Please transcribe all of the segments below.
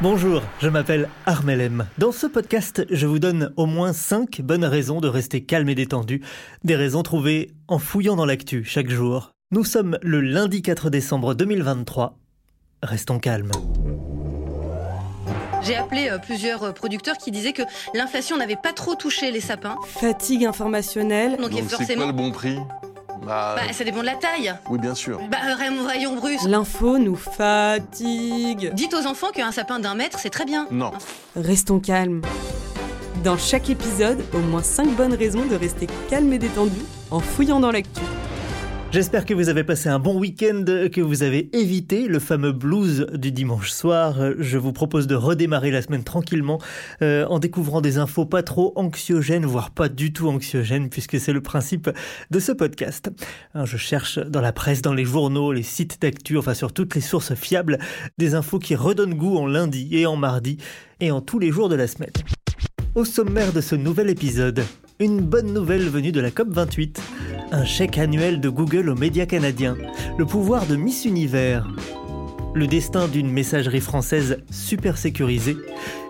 Bonjour, je m'appelle Armelem. Dans ce podcast, je vous donne au moins 5 bonnes raisons de rester calme et détendu, des raisons trouvées en fouillant dans l'actu chaque jour. Nous sommes le lundi 4 décembre 2023. Restons calmes. J'ai appelé euh, plusieurs euh, producteurs qui disaient que l'inflation n'avait pas trop touché les sapins. Fatigue informationnelle. Donc, il y a Donc c'est forcément. quoi le bon prix? Bah, Bah, ça dépend de la taille. Oui, bien sûr. Bah, euh, rayon, rayon Bruce. L'info nous fatigue. Dites aux enfants qu'un sapin d'un mètre, c'est très bien. Non. Restons calmes. Dans chaque épisode, au moins 5 bonnes raisons de rester calme et détendu en fouillant dans l'actu. J'espère que vous avez passé un bon week-end, que vous avez évité le fameux blues du dimanche soir. Je vous propose de redémarrer la semaine tranquillement euh, en découvrant des infos pas trop anxiogènes, voire pas du tout anxiogènes, puisque c'est le principe de ce podcast. Alors, je cherche dans la presse, dans les journaux, les sites d'actu, enfin sur toutes les sources fiables, des infos qui redonnent goût en lundi et en mardi et en tous les jours de la semaine. Au sommaire de ce nouvel épisode, une bonne nouvelle venue de la COP28, un chèque annuel de Google aux médias canadiens, le pouvoir de Miss Univers, le destin d'une messagerie française super sécurisée,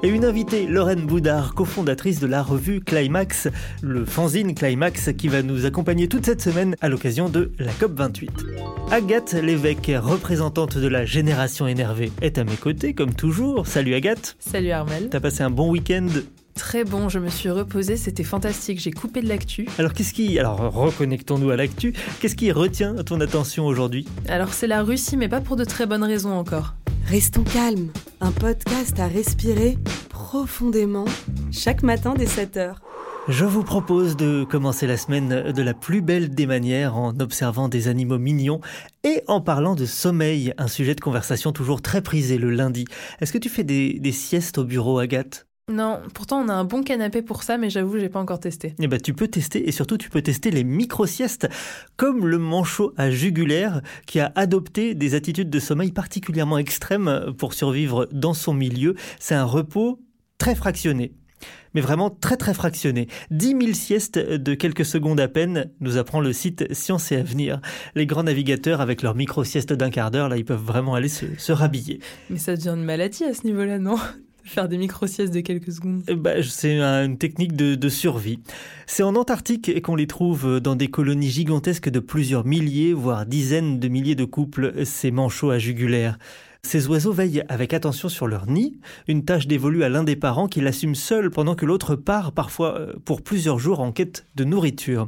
et une invitée, Lorraine Boudard, cofondatrice de la revue Climax, le fanzine Climax qui va nous accompagner toute cette semaine à l'occasion de la COP28. Agathe Lévesque, représentante de la génération énervée, est à mes côtés comme toujours. Salut Agathe, Salut Armel. t'as passé un bon week-end? Très bon, je me suis reposée, c'était fantastique. J'ai coupé de l'actu. Alors qu'est-ce qui... Alors reconnectons-nous à l'actu. Qu'est-ce qui retient ton attention aujourd'hui? Alors c'est la Russie, mais pas pour de très bonnes raisons encore. Restons calmes. Un podcast à respirer profondément chaque matin dès 7h. Je vous propose de commencer la semaine de la plus belle des manières en observant des animaux mignons et en parlant de sommeil, un sujet de conversation toujours très prisé le lundi. Est-ce que tu fais des, des siestes au bureau, Agathe? Non, pourtant on a un bon canapé pour ça, mais j'avoue, j'ai pas encore testé. Eh ben, tu peux tester et surtout tu peux tester les micro-siestes comme le manchot à jugulaire qui a adopté des attitudes de sommeil particulièrement extrêmes pour survivre dans son milieu. C'est un repos très fractionné. Mais vraiment très très fractionné. 10 000 siestes de quelques secondes à peine, nous apprend le site Science et Avenir. Les grands navigateurs avec leurs micro-siestes d'un quart d'heure, là, ils peuvent vraiment aller se, se rhabiller. Mais ça devient une maladie à ce niveau-là, non? Faire des micro-siestes de quelques secondes. Eh ben, c'est un- une technique de, survie. C'est en Antarctique qu'on les trouve dans des colonies gigantesques de plusieurs milliers, voire dizaines de milliers de couples, ces manchots à jugulaire. Ces oiseaux veillent avec attention sur leur nid, une tâche dévolue à l'un des parents qui l'assume seul pendant que l'autre part parfois euh, pour plusieurs jours en quête de nourriture.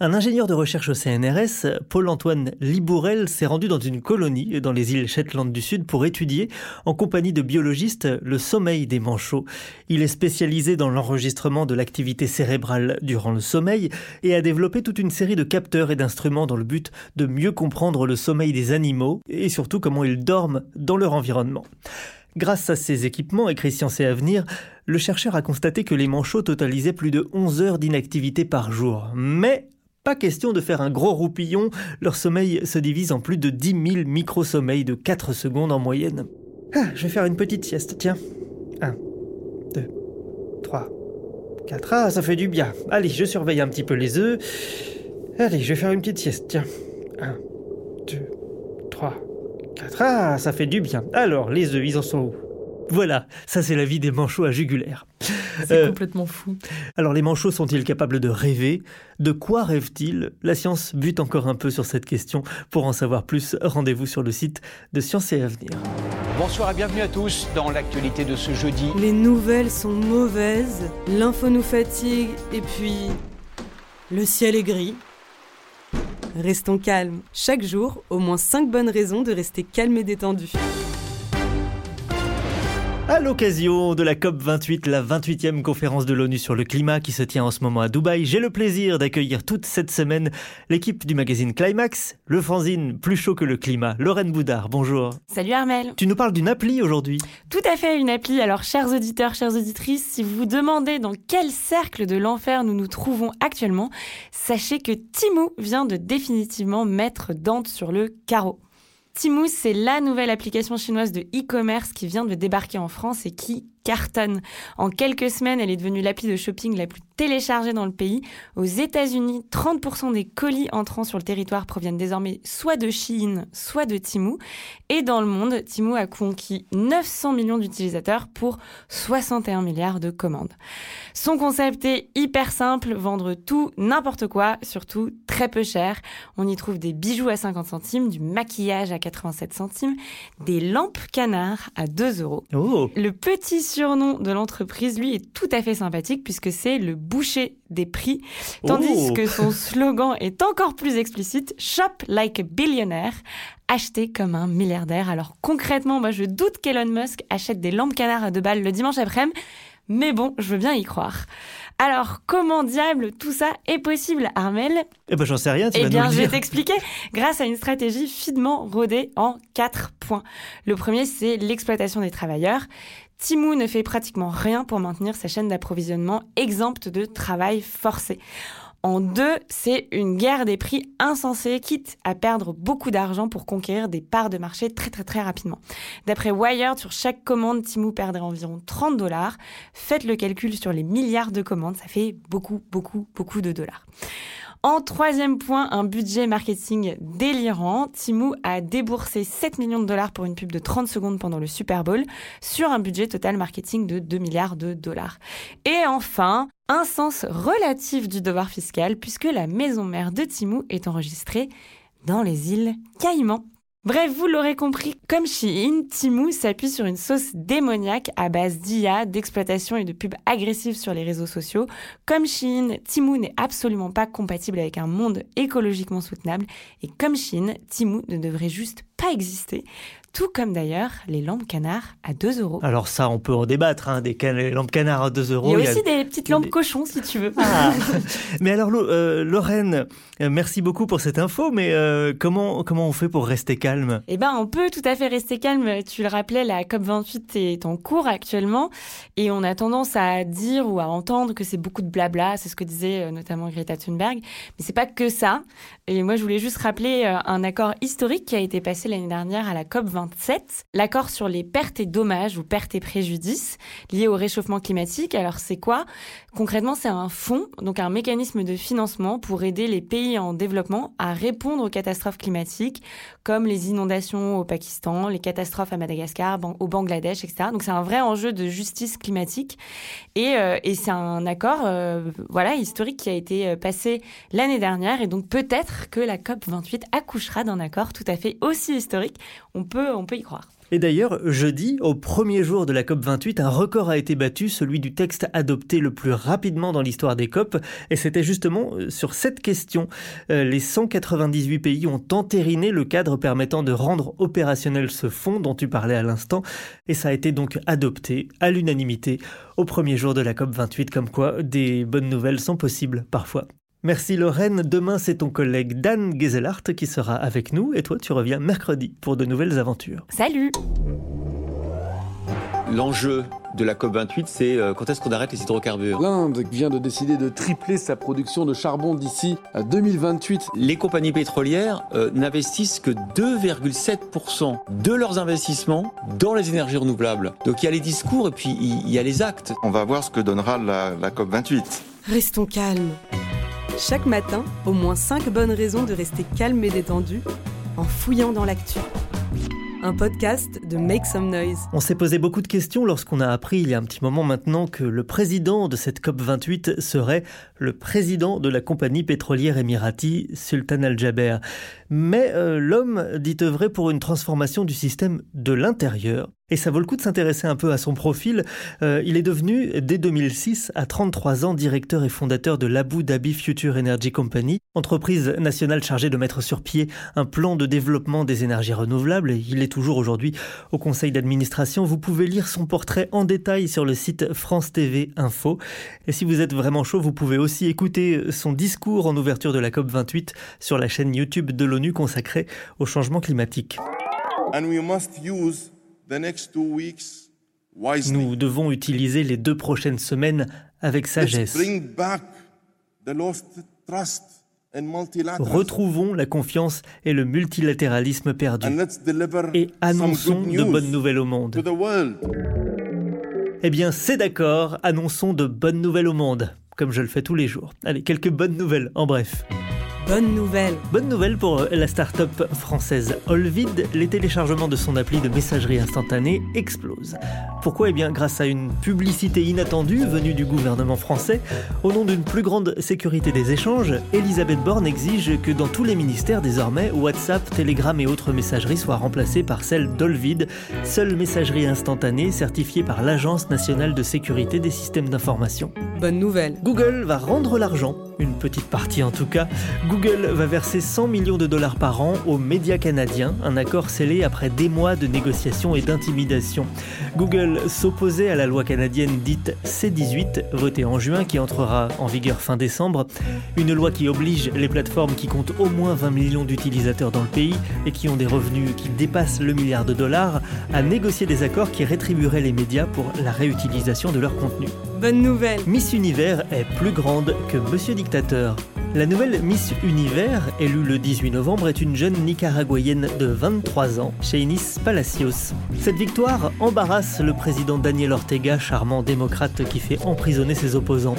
Un ingénieur de recherche au CNRS, Paul-Antoine Libourel, s'est rendu dans une colonie dans les îles Shetland du Sud pour étudier, en compagnie de biologistes, le sommeil des manchots. Il est spécialisé dans l'enregistrement de l'activité cérébrale durant le sommeil et a développé toute une série de capteurs et d'instruments dans le but de mieux comprendre le sommeil des animaux et surtout comment ils dorment dans leur environnement. Grâce à ces équipements, écrit Science et Avenir, le chercheur a constaté que les manchots totalisaient plus de 11 heures d'inactivité par jour. Mais pas question de faire un gros roupillon, leur sommeil se divise en plus de 10 000 micro-sommeils de 4 secondes en moyenne. Ah, je vais faire une petite sieste, tiens. 1, 2, 3, 4. Ah, ça fait du bien. Allez, je surveille un petit peu les œufs. Allez, je vais faire une petite sieste, tiens. 1, 2, 3, 4. Ah, ça fait du bien. Alors, les œufs, ils en sont où? Voilà, ça c'est la vie des manchots à jugulaire. C'est Euh, complètement fou. alors les manchots sont-ils capables de rêver? De quoi rêvent-ils? La science bute encore un peu sur cette question. Pour en savoir plus, rendez-vous sur le site de Science et Avenir. Bonsoir et bienvenue à tous dans l'actualité de ce jeudi. Les nouvelles sont mauvaises, l'info nous fatigue et puis le ciel est gris. Restons calmes. Chaque jour, au moins 5 bonnes raisons de rester calme et détendu. À l'occasion de la COP28, la 28e conférence de l'ONU sur le climat qui se tient en ce moment à Dubaï, j'ai le plaisir d'accueillir toute cette semaine l'équipe du magazine Climax, le fanzine plus chaud que le climat. Lorraine Boudard, bonjour. Salut Armel. Tu nous parles d'une appli aujourd'hui Tout à fait, une appli. Alors, chers auditeurs, chères auditrices, si vous vous demandez dans quel cercle de l'enfer nous nous trouvons actuellement, sachez que Timou vient de définitivement mettre Dante sur le carreau. Timou, c'est la nouvelle application chinoise de e-commerce qui vient de débarquer en France et qui cartonne. En quelques semaines, elle est devenue l'appli de shopping la plus téléchargée dans le pays. Aux États-Unis, 30% des colis entrant sur le territoire proviennent désormais soit de Shein, soit de Temu. Et dans le monde, Temu a conquis 900 millions d'utilisateurs pour 61 milliards de commandes. Son concept est hyper simple, vendre tout, n'importe quoi, surtout très peu cher. On y trouve des bijoux à 50 centimes, du maquillage à 87 centimes, des lampes canards à 2 euros. Oh. Le petit surnom de l'entreprise, lui, est tout à fait sympathique puisque c'est le boucher des prix, tandis Oh. que son slogan est encore plus explicite, Shop like a billionaire, acheter comme un milliardaire. Alors concrètement, moi je doute qu'Elon Musk achète des lampes canards à deux balles le dimanche après-midi, mais bon, je veux bien y croire. Alors, comment diable tout ça est possible, Armel? Eh ben j'en sais rien, tu eh vas bien, nous le je vais t'expliquer. Grâce à une stratégie finement rodée en quatre points. Le premier, c'est l'exploitation des travailleurs. Timou ne fait pratiquement rien pour maintenir sa chaîne d'approvisionnement exempte de travail forcé. En deux, c'est une guerre des prix insensée, quitte à perdre beaucoup d'argent pour conquérir des parts de marché très très très rapidement. D'après Wired, sur chaque commande, Timou perdrait environ 30 dollars. Faites le calcul sur les milliards de commandes, ça fait beaucoup beaucoup beaucoup de dollars. En troisième point, un budget marketing délirant. Timou a déboursé 7 millions de dollars pour une pub de 30 secondes pendant le Super Bowl sur un budget total marketing de 2 milliards de dollars. Et enfin, un sens relatif du devoir fiscal puisque la maison mère de Timou est enregistrée dans les îles Caïmans. Bref, vous l'aurez compris, comme Shein, Timou s'appuie sur une sauce démoniaque à base d'IA, d'exploitation et de pubs agressives sur les réseaux sociaux. Comme Shein, Timou n'est absolument pas compatible avec un monde écologiquement soutenable. Et comme Shein, Timou ne devrait juste pas exister. Tout comme d'ailleurs les lampes canards à 2 euros. Alors ça, on peut en débattre, hein, des can- lampes canards à 2 euros. Il y a il y a- aussi des petites lampes cochons si tu veux. Ah. mais alors, Lo- euh, Lorraine, euh, merci beaucoup pour cette info, mais euh, comment, comment on fait pour rester calme? Eh ben, on peut tout à fait rester calme. Tu le rappelais, la COP28 est en cours actuellement et on a tendance à dire ou à entendre que c'est beaucoup de blabla. C'est ce que disait euh, notamment Greta Thunberg. Mais c'est pas que ça. Et moi, je voulais juste rappeler un accord historique qui a été passé l'année dernière à la COP27. L'accord sur les pertes et dommages ou pertes et préjudices liés au réchauffement climatique. Alors, c'est quoi? Concrètement, c'est un fonds, donc un mécanisme de financement pour aider les pays en développement à répondre aux catastrophes climatiques comme les inondations au Pakistan, les catastrophes à Madagascar, au Bangladesh, etc. Donc c'est un vrai enjeu de justice climatique et, euh, c'est un accord euh, historique qui a été euh, passé l'année dernière et donc peut-être que la COP 28 accouchera d'un accord tout à fait aussi historique. On peut on peut y croire. Et d'ailleurs, jeudi, au premier jour de la COP28, un record a été battu, celui du texte adopté le plus rapidement dans l'histoire des COP. Et c'était justement euh, sur cette question. Euh, Les 198 pays ont entériné le cadre permettant de rendre opérationnel ce fonds dont tu parlais à l'instant. Et ça a été donc adopté à l'unanimité au premier jour de la COP28, comme quoi des bonnes nouvelles sont possibles parfois. Merci Lorraine. Demain, c'est ton collègue Dan Gezelart qui sera avec nous. Et toi, tu reviens mercredi pour de nouvelles aventures. Salut L'enjeu de la COP28, c'est euh, quand est-ce qu'on arrête les hydrocarbures? L'Inde vient de décider de tripler sa production de charbon d'ici à 2028. Les compagnies pétrolières euh, n'investissent que 2,7% de leurs investissements dans les énergies renouvelables. Donc il y a les discours et puis il y a les actes. On va voir ce que donnera la, la COP28. Restons calmes. Chaque matin, au moins 5 bonnes raisons de rester calme et détendu en fouillant dans l'actu. Un podcast de Make Some Noise. On s'est posé beaucoup de questions lorsqu'on a appris il y a un petit moment maintenant que le président de cette COP28 serait le président de la compagnie pétrolière émirati, Sultan Al-Jaber. Mais euh, l'homme dit œuvrer pour une transformation du système de l'intérieur Et ça vaut le coup de s'intéresser un peu à son profil. Euh, il est devenu, dès 2006, à 33 ans, directeur et fondateur de l'Abu Dhabi Future Energy Company, entreprise nationale chargée de mettre sur pied un plan de développement des énergies renouvelables. Il est toujours aujourd'hui au conseil d'administration. Vous pouvez lire son portrait en détail sur le site France TV Info. Et si vous êtes vraiment chaud, vous pouvez aussi écouter son discours en ouverture de la COP28 sur la chaîne YouTube de l'ONU consacrée au changement climatique. And we must use nous devons utiliser les deux prochaines semaines avec sagesse. Retrouvons la confiance et le multilatéralisme perdu et annonçons de bonnes nouvelles au monde. Eh bien, c'est d'accord, annonçons de bonnes nouvelles au monde, comme je le fais tous les jours. Allez, quelques bonnes nouvelles, en bref. Bonne nouvelle. Bonne nouvelle pour la start-up française Olvid, les téléchargements de son appli de messagerie instantanée explosent. Pourquoi? Eh bien grâce à une publicité inattendue venue du gouvernement français, au nom d'une plus grande sécurité des échanges, Elisabeth Borne exige que dans tous les ministères désormais, WhatsApp, Telegram et autres messageries soient remplacées par celle d'Olvid, seule messagerie instantanée certifiée par l'Agence nationale de sécurité des systèmes d'information. Bonne nouvelle. Google va rendre l'argent, une petite partie en tout cas. Google va verser 100 millions de dollars par an aux médias canadiens, un accord scellé après des mois de négociations et d'intimidation. Google s'opposait à la loi canadienne dite C18, votée en juin, qui entrera en vigueur fin décembre. Une loi qui oblige les plateformes qui comptent au moins 20 millions d'utilisateurs dans le pays et qui ont des revenus qui dépassent le milliard de dollars à négocier des accords qui rétribueraient les médias pour la réutilisation de leur contenu. Bonne nouvelle Miss Univers est plus grande que Monsieur Dictateur. La nouvelle Miss Univers, élue le 18 novembre, est une jeune nicaraguayenne de 23 ans, Shainis Palacios. Cette victoire embarrasse le président Daniel Ortega, charmant démocrate qui fait emprisonner ses opposants.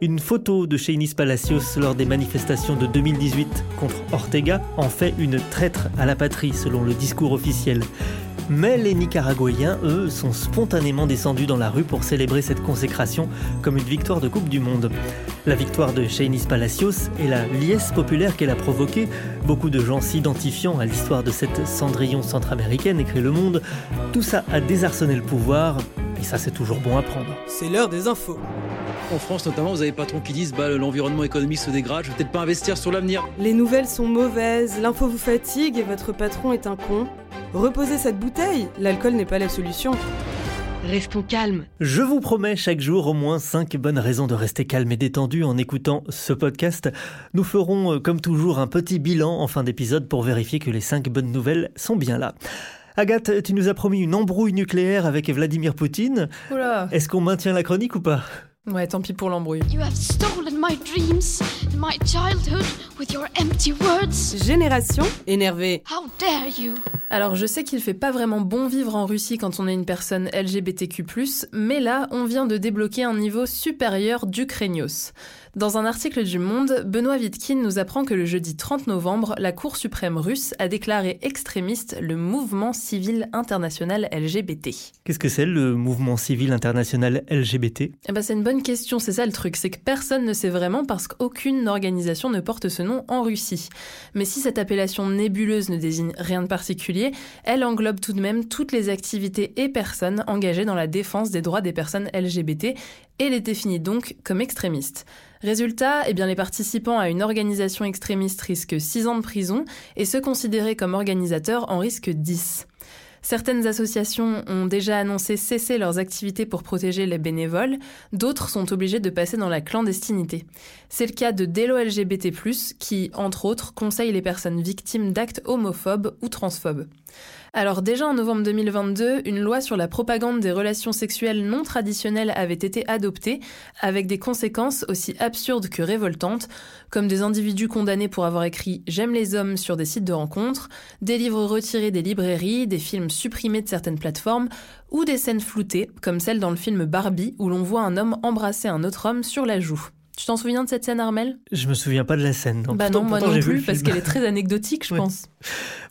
Une photo de Shainis Palacios lors des manifestations de 2018 contre Ortega en fait une traître à la patrie selon le discours officiel. Mais les Nicaraguayens, eux, sont spontanément descendus dans la rue pour célébrer cette consécration comme une victoire de Coupe du Monde. La victoire de Shainis Palacios et la liesse populaire qu'elle a provoquée, beaucoup de gens s'identifiant à l'histoire de cette Cendrillon centra-américaine, écrit Le Monde, tout ça a désarçonné le pouvoir, et ça c'est toujours bon à prendre. C'est l'heure des infos. En France notamment, vous avez des patrons qui disent bah, l'environnement économique se dégrade, je vais peut-être pas investir sur l'avenir. Les nouvelles sont mauvaises, l'info vous fatigue et votre patron est un con. Reposez cette bouteille, l'alcool n'est pas la solution. Restons calmes. Je vous promets chaque jour au moins 5 bonnes raisons de rester calme et détendu en écoutant ce podcast. Nous ferons euh, comme toujours un petit bilan en fin d'épisode pour vérifier que les 5 bonnes nouvelles sont bien là. Agathe, tu nous as promis une embrouille nucléaire avec Vladimir Poutine. Oula. Est-ce qu'on maintient la chronique ou pas? Ouais, tant pis pour l'embrouille. You have stolen my dreams and my childhood with your empty words. Génération énervée. How dare you? Alors je sais qu'il fait pas vraiment bon vivre en Russie quand on est une personne LGBTQ+, mais là, on vient de débloquer un niveau supérieur du craignos. Dans un article du Monde, Benoît Vitkin nous apprend que le jeudi 30 novembre, la Cour suprême russe a déclaré extrémiste le mouvement civil international LGBT. Qu'est-ce que c'est le mouvement civil international LGBT Eh ben c'est une bonne question, c'est ça le truc, c'est que personne ne sait vraiment parce qu'aucune organisation ne porte ce nom en Russie. Mais si cette appellation nébuleuse ne désigne rien de particulier, elle englobe tout de même toutes les activités et personnes engagées dans la défense des droits des personnes LGBT et les définit donc comme extrémistes. Résultat, eh les participants à une organisation extrémiste risquent 6 ans de prison et ceux considérés comme organisateurs en risquent 10. Certaines associations ont déjà annoncé cesser leurs activités pour protéger les bénévoles, d'autres sont obligées de passer dans la clandestinité. C'est le cas de Delo LGBT+, qui, entre autres, conseille les personnes victimes d'actes homophobes ou transphobes. Alors déjà en novembre 2022, une loi sur la propagande des relations sexuelles non traditionnelles avait été adoptée, avec des conséquences aussi absurdes que révoltantes, comme des individus condamnés pour avoir écrit J'aime les hommes sur des sites de rencontres, des livres retirés des librairies, des films supprimés de certaines plateformes, ou des scènes floutées, comme celle dans le film Barbie où l'on voit un homme embrasser un autre homme sur la joue. Tu t'en souviens de cette scène, Armel? Je me souviens pas de la scène. bah non, moi non plus, parce qu'elle est très anecdotique, je pense.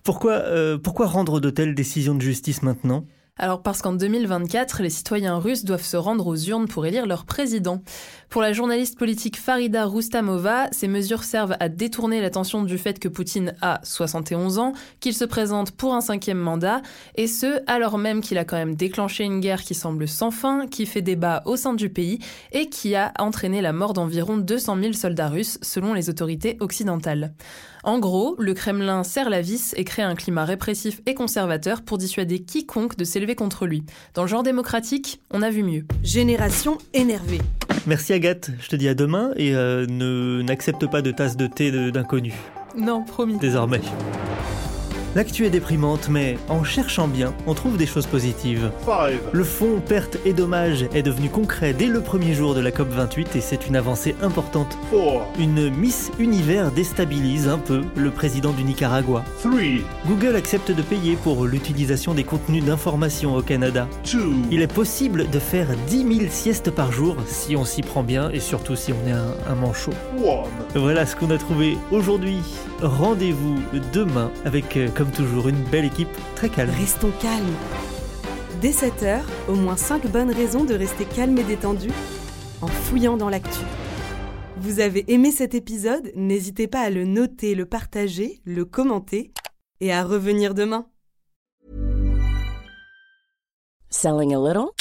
Pourquoi, euh, pourquoi rendre de telles décisions de justice maintenant? Alors parce qu'en 2024, les citoyens russes doivent se rendre aux urnes pour élire leur président. Pour la journaliste politique Farida Rustamova, ces mesures servent à détourner l'attention du fait que Poutine a 71 ans, qu'il se présente pour un cinquième mandat, et ce, alors même qu'il a quand même déclenché une guerre qui semble sans fin, qui fait débat au sein du pays, et qui a entraîné la mort d'environ 200 000 soldats russes, selon les autorités occidentales. En gros, le Kremlin serre la vis et crée un climat répressif et conservateur pour dissuader quiconque de s'élever contre lui. Dans le genre démocratique, on a vu mieux. Génération énervée. Merci Agathe, je te dis à demain et euh, ne n'accepte pas de tasse de thé d'inconnu. Non, promis. Désormais. L'actu est déprimante, mais en cherchant bien, on trouve des choses positives. Le fonds perte et dommages est devenu concret dès le premier jour de la COP28 et c'est une avancée importante. Une Miss Univers déstabilise un peu le président du Nicaragua. Google accepte de payer pour l'utilisation des contenus d'information au Canada. Il est possible de faire 10 000 siestes par jour si on s'y prend bien et surtout si on est un, un manchot. Voilà ce qu'on a trouvé aujourd'hui. Rendez-vous demain avec, euh, comme toujours, une belle équipe très calme. Restons calmes. Dès 7h, au moins 5 bonnes raisons de rester calme et détendu en fouillant dans l'actu. Vous avez aimé cet épisode? N'hésitez pas à le noter, le partager, le commenter et à revenir demain. Selling a little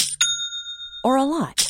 or a lot?